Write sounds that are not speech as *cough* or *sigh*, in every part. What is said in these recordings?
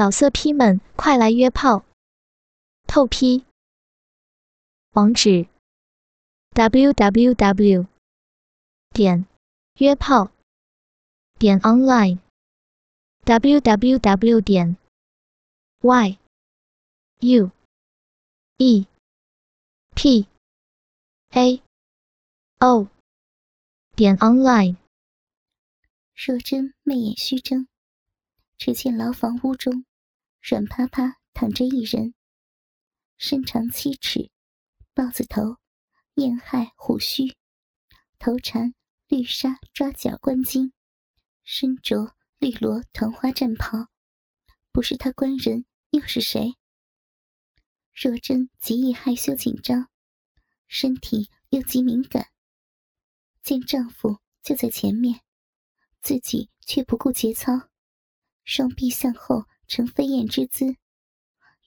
老色批们，快来约炮！透批。网址。：w w w 点约炮。点 online w w w 点 y u e p a o 点 online。若真媚眼虚睁，只见牢房屋中软趴趴躺着一人，身长七尺，豹子头，燕亥虎须，头缠绿纱抓脚冠巾，身着绿罗团花战袍。不是他官人，又是谁？若真极易害羞紧张，身体又极敏感，见丈夫就在前面。自己却不顾节操，双臂向后呈飞燕之姿，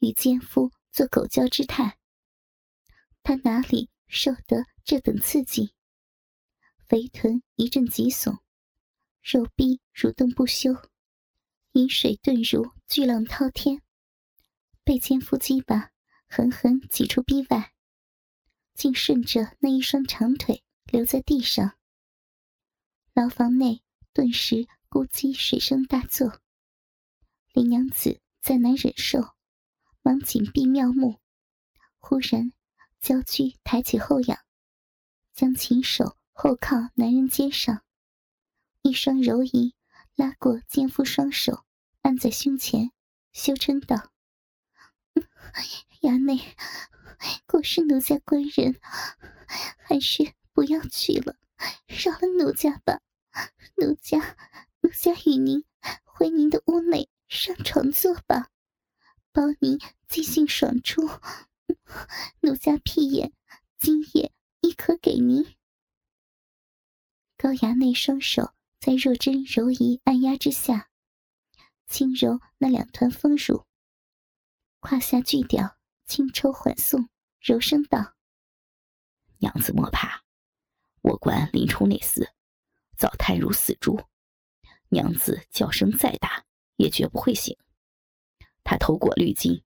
与奸夫做狗交之态。他哪里受得这等刺激？肥臀一阵急耸，肉臂蠕动不休，饮水顿如巨浪滔天，被奸夫击把狠狠挤出逼外，竟顺着那一双长腿留在地上。牢房内。顿时咕叽水声大作。林娘子再难忍受，忙紧闭妙目。忽然，娇躯抬起后仰，将琴手后靠男人肩上，一双柔仪拉过肩夫双手，按在胸前，羞嗔道：“ *laughs* 衙内，果是奴家官人，还是不要去了，饶了奴家吧。”奴家，奴家与您回您的屋内上床坐吧，包您尽兴爽出。*laughs* 奴家屁眼今夜亦可给您。高衙内双手在若真柔仪按压之下，轻揉那两团丰乳，胯下巨屌轻抽缓送，柔声道：“娘子莫怕，我观林冲那厮。”早瘫如死猪，娘子叫声再大也绝不会醒。他头裹绿巾，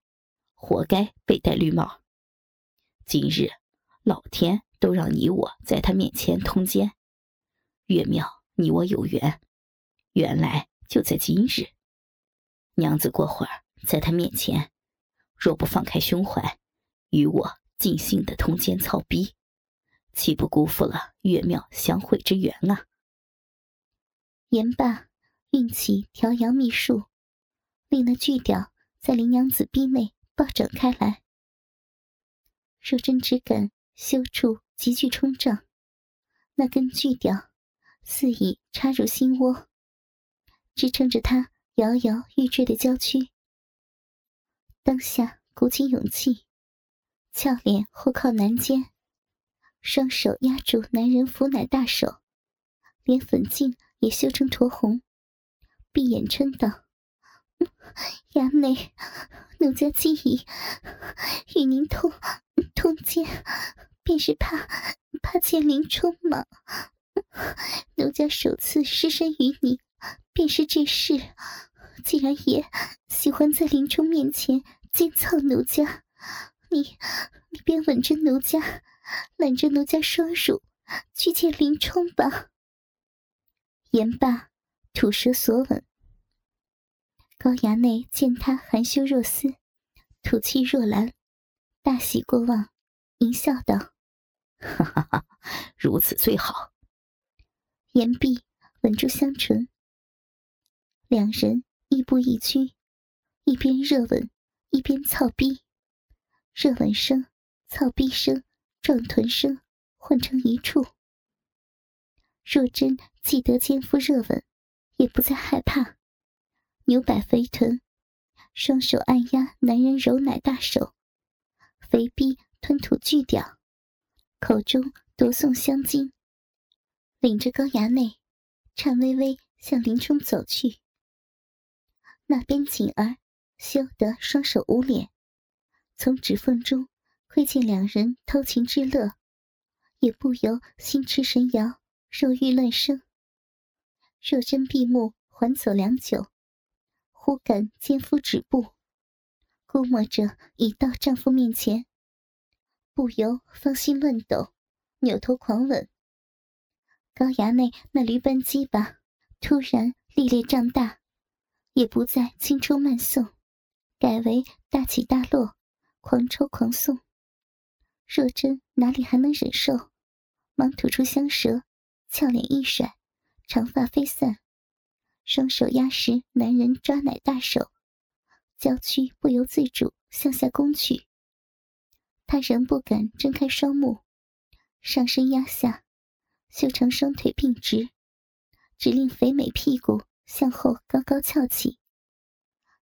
活该被戴绿帽。今日老天都让你我在他面前通奸，月庙你我有缘，原来就在今日。娘子过会儿在他面前，若不放开胸怀，与我尽兴的通奸操逼，岂不辜负了月庙相会之缘啊？言罢，运起调阳秘术，令那巨屌在林娘子逼内暴涨开来。若真只感羞处急剧冲胀，那根巨屌肆意插入心窝，支撑着他摇摇欲坠的娇躯。当下鼓起勇气，俏脸后靠男肩，双手压住男人扶乃大手，连粉颈。也羞成酡红，闭眼嗔道：“ *laughs* 衙内，奴家既已与您通通奸，便是怕怕见林冲嘛。奴家首次失身于你，便是这事。既然也喜欢在林冲面前奸操奴家，你你便吻着奴家，揽着奴家双乳，去见林冲吧。”言罢，吐舌索吻。高衙内见他含羞若丝，吐气若兰，大喜过望，淫笑道：“哈哈哈，如此最好。”言毕，吻住香唇。两人亦步亦趋，一边热吻，一边操逼。热吻声、操逼声、撞臀声混成一处。若真既得奸夫热吻，也不再害怕，扭摆肥臀，双手按压男人柔奶大手，肥逼吞吐巨屌，口中夺送香精，领着高衙内，颤巍巍向林冲走去。那边锦儿羞得双手捂脸，从指缝中窥见两人偷情之乐，也不由心驰神摇。肉欲乱生，若真闭目缓走良久，忽感奸夫止步，估摸着已到丈夫面前，不由芳心乱抖，扭头狂吻。高衙内那驴般鸡巴突然历练胀大，也不再轻抽慢送，改为大起大落，狂抽狂送。若真哪里还能忍受，忙吐出香舌，俏脸一甩，长发飞散。双手压实男人抓奶大手，娇躯不由自主向下攻去。他仍不敢睁开双目，上身压下，修长双腿并直，只令肥美屁股向后高高翘起，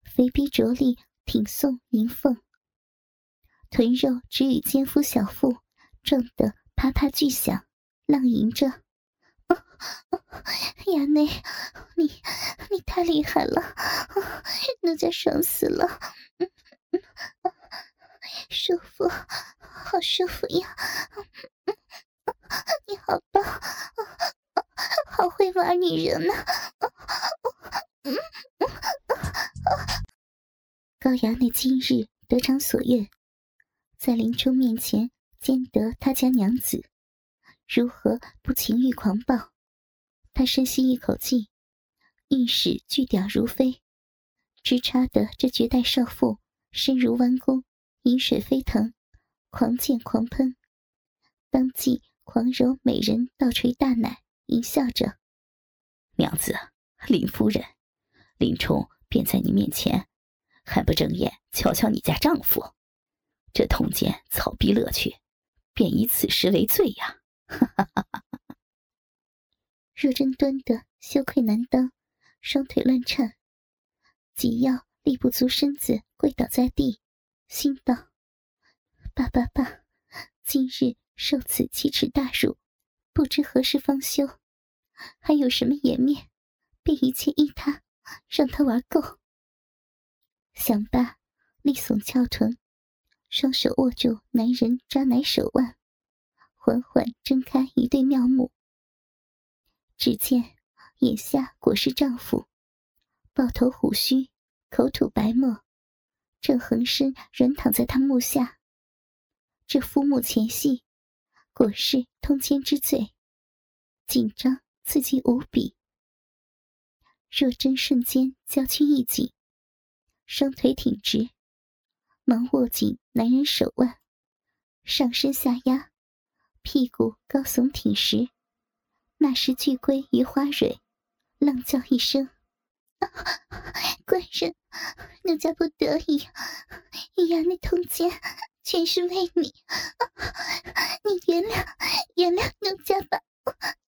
肥逼着力挺送迎凤，臀肉只与奸夫小腹撞得啪啪巨响，浪吟着。*laughs* 衙内，你你太厉害了，奴家爽死了，*laughs* 舒服，好舒服呀！*laughs* 你好棒，好会玩女人呢！高衙内今日得偿所愿，在林冲面前见得他家娘子，如何不情欲狂暴？他深吸一口气，运使巨屌如飞，直插得这绝代少妇身如弯弓，饮水飞腾，狂溅狂喷，当即狂揉美人倒垂大奶，淫笑着：“娘子，林夫人，林冲便在你面前，还不睁眼瞧瞧你家丈夫？这通奸草逼乐趣，便以此时为罪呀！”哈哈哈哈。若真端的羞愧难当，双腿乱颤，紧要立不足身子，跪倒在地，心道：“爸爸爸，今日受此奇耻大辱，不知何时方休，还有什么颜面，便一切依他，让他玩够。”想罢，力耸翘臀，双手握住男人抓奶手腕，缓缓睁开一对妙目。只见眼下果是丈夫，抱头虎须，口吐白沫，正横身软躺在他目下。这夫墓前戏，果是通奸之罪，紧张刺激无比。若真瞬间娇躯一紧，双腿挺直，忙握紧男人手腕，上身下压，屁股高耸挺实。那时巨龟于花蕊，浪叫一声：“官人，奴家不得已，衙内通奸，全是为你，你原谅原谅奴家吧，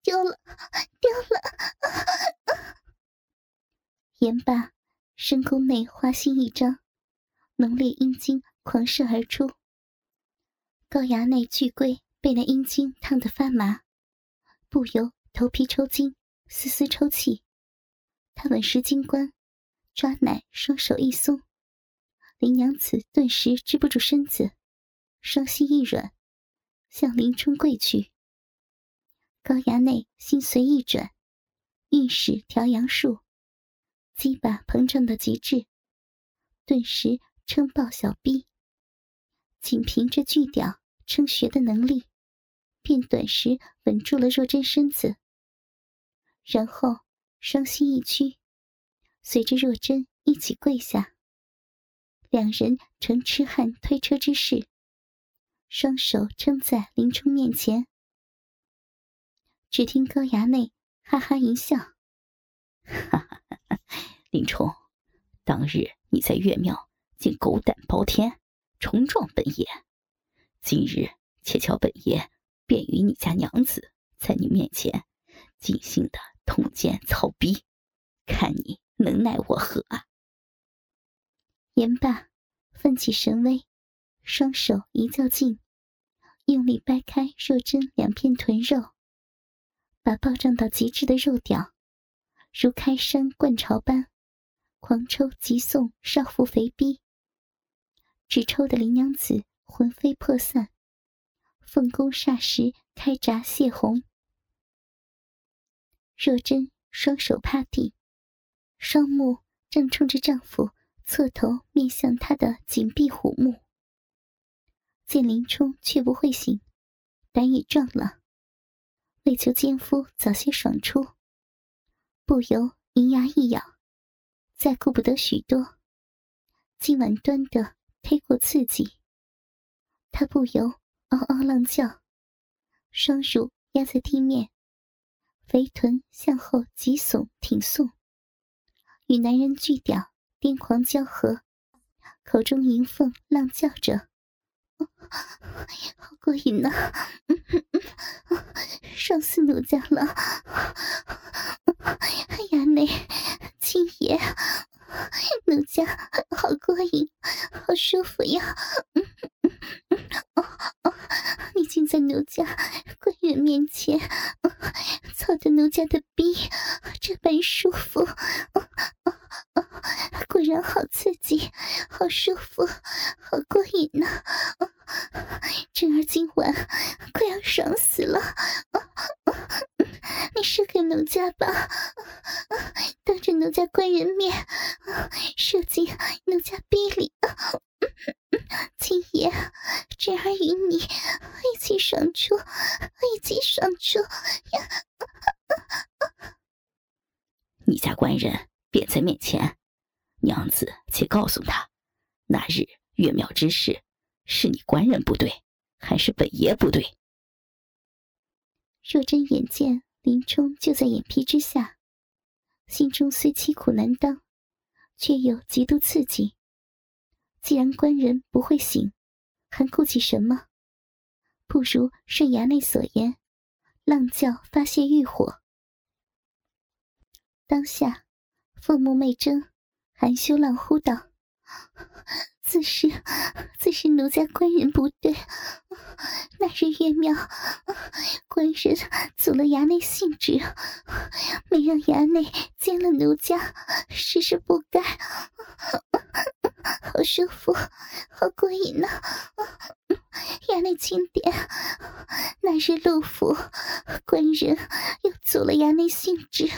丢了丢了。”言罢，深宫内花心一张，浓烈阴茎狂射而出。高衙内巨龟被那阴茎烫得发麻，不由。头皮抽筋，丝丝抽泣。他稳实金冠，抓奶，双手一松，林娘子顿时支不住身子，双膝一软，向林冲跪去。高衙内心随意转，运使调阳术，鸡巴膨胀到极致，顿时撑爆小臂。仅凭着巨屌撑穴的能力，便短时稳住了若真身子。然后双膝一屈，随着若真一起跪下。两人呈痴汉推车之势，双手撑在林冲面前。只听高衙内哈哈一笑：“哈哈，林冲，当日你在岳庙竟狗胆包天，冲撞本爷，今日且瞧本爷便与你家娘子在你面前尽兴的。”通奸草逼，看你能奈我何啊！言罢，奋起神威，双手一较劲，用力掰开若真两片臀肉，把暴胀到极致的肉屌，如开山灌潮般狂抽急送少妇肥逼，只抽的林娘子魂飞魄散，凤宫霎时开闸泄洪。若真双手趴地，双目正冲着丈夫侧头面向她的紧闭虎目。见林冲却不会醒，胆也壮了，为求奸夫早些爽出，不由银牙一咬，再顾不得许多，今晚端的忒过刺激，他不由嗷嗷浪叫，双乳压在地面。肥臀向后急耸挺送，与男人巨屌癫狂交合，口中迎凤浪叫着：“好过瘾呐，爽死奴家了！哎呀，那亲爷，奴家好过瘾，好舒服呀！你竟在奴家官员面前。”操的奴家的逼，这般舒服，果然好刺激，好舒服，好过瘾呐！真儿今晚快要爽死了，你射给奴家吧，当着奴家官人面射进奴家逼里。青爷，真儿与你一起爽出，一起爽出呀！你家官人便在面前，娘子且告诉他，那日月庙之事，是你官人不对，还是本爷不对？若真眼见林冲就在眼皮之下，心中虽凄苦难当，却又极度刺激。既然官人不会醒，还顾忌什么？不如顺衙内所言，浪叫发泄欲火。当下，凤目媚睁，含羞浪呼道：“自是，自是奴家官人不对。那日月庙，官人阻了衙内兴致，没让衙内见了奴家，实是不该。好舒服，好过瘾呐！衙内轻点。那日陆府官人又阻了衙内兴致。”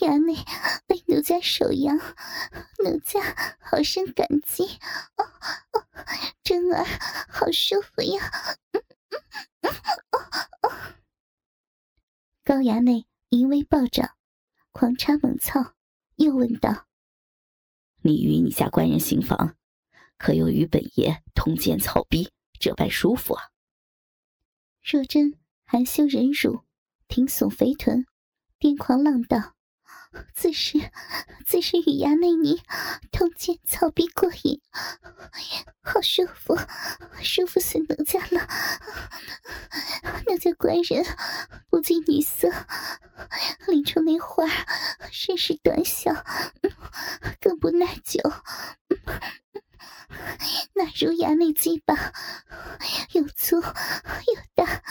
衙内为奴家守阳，奴家好生感激。哦哦，真儿好舒服呀！高衙内淫威暴涨，狂插猛操，又问道：“你与你家官人行房，可有与本爷同奸草逼，这般舒服啊？”若真含羞忍辱，挺耸肥臀。癫狂浪荡：“自是，自是与衙内你同见草逼过瘾，好舒服，舒服死奴家了。奴家官人不近女色，林冲那话甚是短小，更不耐久。那如衙内鸡巴，又粗又大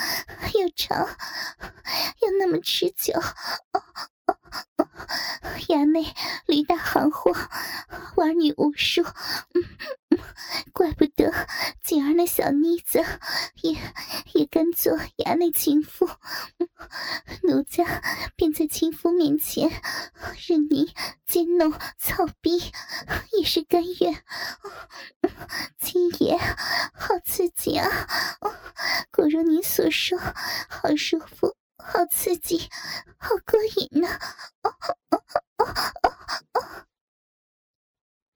又长，又那么持久。衙内驴大行货，玩女无数，怪不得锦儿那小妮子也也敢做衙内情妇。奴家便在情妇面前任你奸弄草逼，也是甘愿。亲爷，好刺激啊！果如你所说，好舒服。好刺激，好过瘾呐！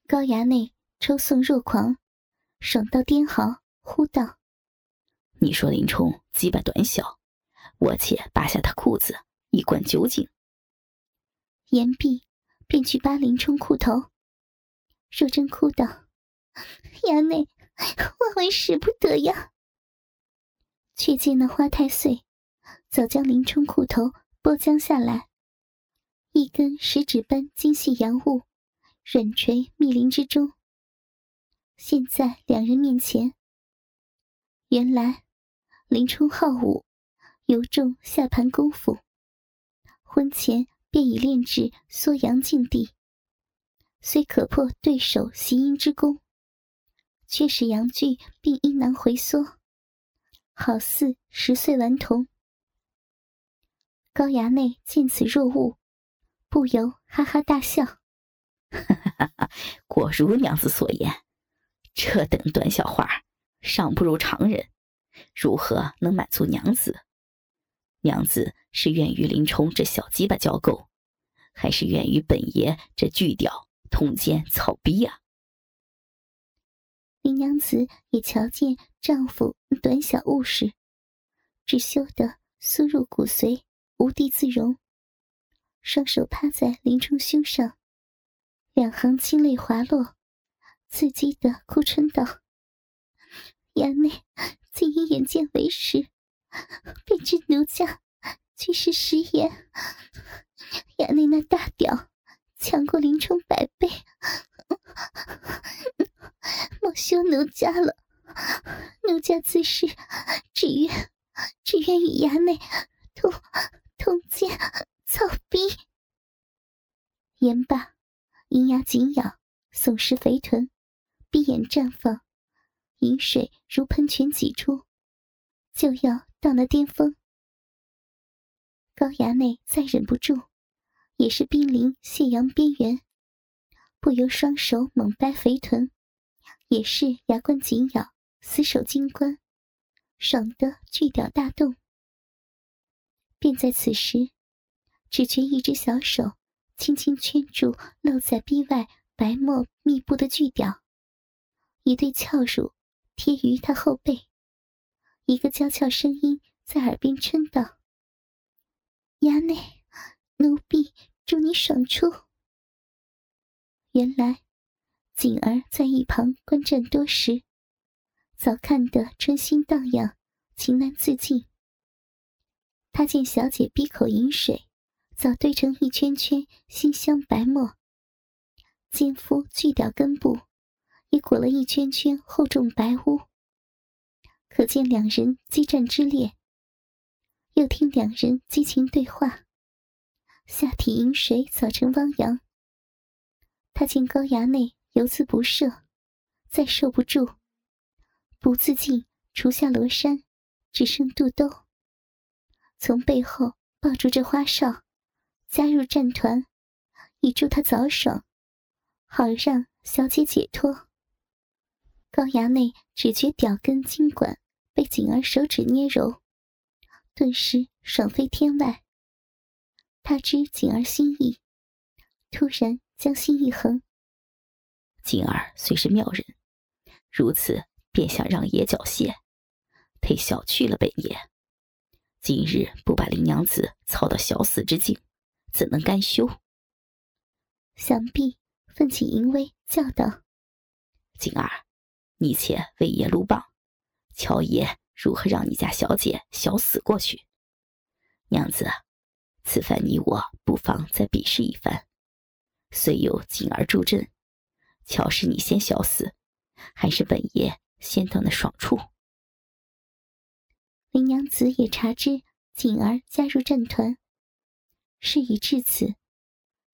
高衙内抽送若狂，爽到癫嚎，呼道：“你说林冲鸡巴短小，我且扒下他裤子，一灌酒井。”言毕，便去扒林冲裤头。若真哭道：“衙内，万万使不得呀！”却见那花太岁。早将林冲裤头剥将下来，一根食指般精细阳物软垂密林之中。现在两人面前，原来林冲好武，尤重下盘功夫，婚前便已练至缩阳境地，虽可破对手习阴之功，却使阳具并阴囊回缩，好似十岁顽童。高衙内见此若悟，不由哈哈大笑。哈哈哈哈果如娘子所言，这等短小话，尚不如常人，如何能满足娘子？娘子是愿与林冲这小鸡巴交媾，还是愿与本爷这巨屌通奸草逼呀？林娘子也瞧见丈夫短小误事，只羞得酥入骨髓，无地自容，双手趴在林冲胸上，两行清泪滑落，刺激的哭嗔道：“衙内，竟因眼见为实，便知奴家俱是食言。衙内那大屌，强过林冲百倍。”莫羞奴家了，奴家此时只愿只愿与衙内同通奸草逼。言罢，银牙紧咬，耸实肥臀，闭眼绽放，饮水如喷泉挤出，就要到那巅峰。高衙内再忍不住，也是濒临泄阳边缘，不由双手猛掰肥臀。也是牙关紧咬，死守金关，爽得巨屌大动。便在此时，只觉一只小手轻轻圈住露在壁外白沫密布的巨屌，一对翘乳贴于他后背，一个娇俏声音在耳边嗔道：“衙内，奴婢祝你爽出。”原来。锦儿在一旁观战多时，早看得春心荡漾，情难自禁。他见小姐闭口饮水，早堆成一圈圈馨香白沫；奸夫锯掉根部，也裹了一圈圈厚重白污。可见两人激战之烈。又听两人激情对话，下体饮水早成汪洋。他见高衙内。犹自不赦，再受不住，不自禁除下罗衫，只剩肚兜。从背后抱住这花哨，加入战团，以助他早爽，好让小姐解脱。高衙内只觉屌根筋管被锦儿手指捏揉，顿时爽飞天外。他知锦儿心意，突然将心一横。锦儿虽是妙人，如此便想让爷缴械，忒小觑了本爷。今日不把林娘子操到小死之境，怎能甘休？想必奋起淫威，叫道：“锦儿，你且为爷撸棒，瞧爷如何让你家小姐小死过去。娘子，此番你我不妨再比试一番。虽有锦儿助阵。”瞧是你先小死，还是本爷先到那爽处？林娘子也察知锦儿加入战团，事已至此，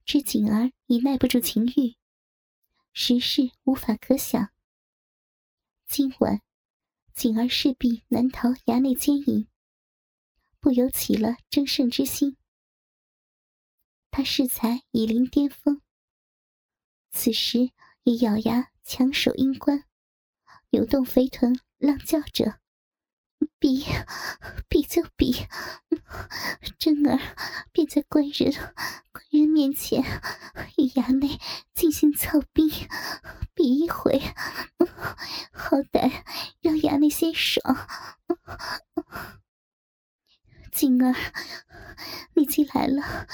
知锦儿已耐不住情欲，时事无法可想。今晚锦儿势必难逃衙内奸淫，不由起了争胜之心。他适才已临巅峰，此时。也咬牙强守阴关，扭动肥臀，浪叫着：“比，比就比！真儿便在官人、官人面前与衙内进行操兵，比一回，好歹让衙内先爽。”静儿，你既来了，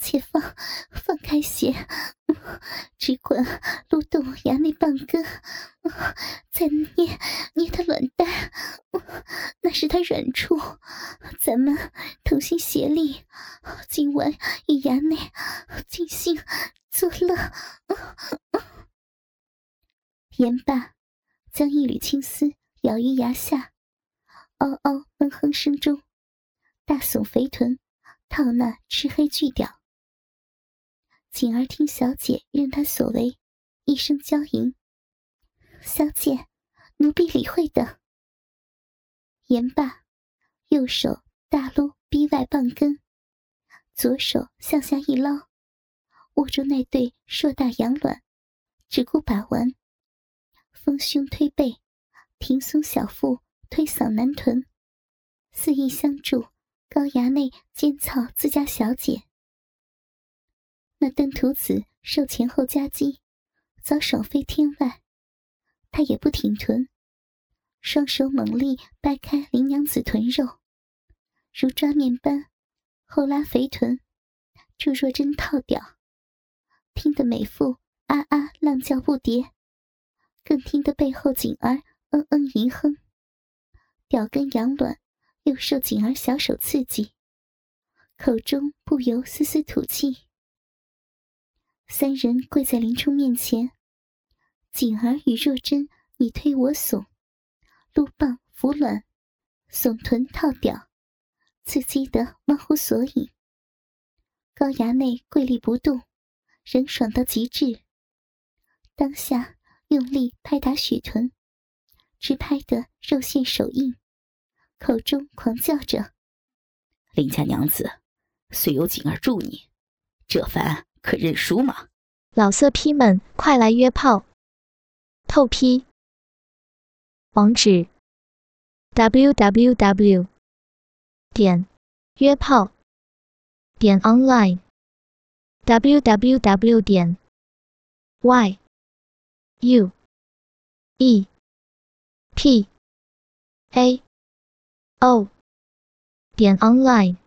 且放放开些，只管撸动衙内半根，再捏捏他卵蛋，那是他软处。咱们同心协力，今晚与衙内尽兴作乐。言罢，将一缕青丝咬于牙下，嗷嗷闷哼声中。大耸肥臀，套那赤黑巨屌。锦儿听小姐任他所为，一声娇吟：“小姐，奴婢理会的。”言罢，右手大撸逼外棒根，左手向下一捞，握住那对硕大羊卵，只顾把玩，丰胸推背，挺松小腹，推搡男臀，肆意相助高衙内监操自家小姐。那登徒子受前后夹击，早爽飞天外，他也不挺臀，双手猛力掰开林娘子臀肉，如抓面般后拉肥臀，助若针套屌。听得美妇啊啊浪叫不迭，更听得背后锦儿嗯嗯吟哼。屌根痒卵，又受锦儿小手刺激，口中不由丝丝吐气。三人跪在林冲面前，锦儿与若真你推我耸，撸棒扶卵，耸臀套屌，刺激得忘乎所以。高衙内跪立不动。人爽到极致，当下用力拍打雪臀，直拍得肉线手硬，口中狂叫着：“林家娘子，虽有锦儿助你，这番可认输吗？”老色批们，快来约炮！透批。网址：w w w. 点约炮点 online。www 点 y u e p a 哦点 online。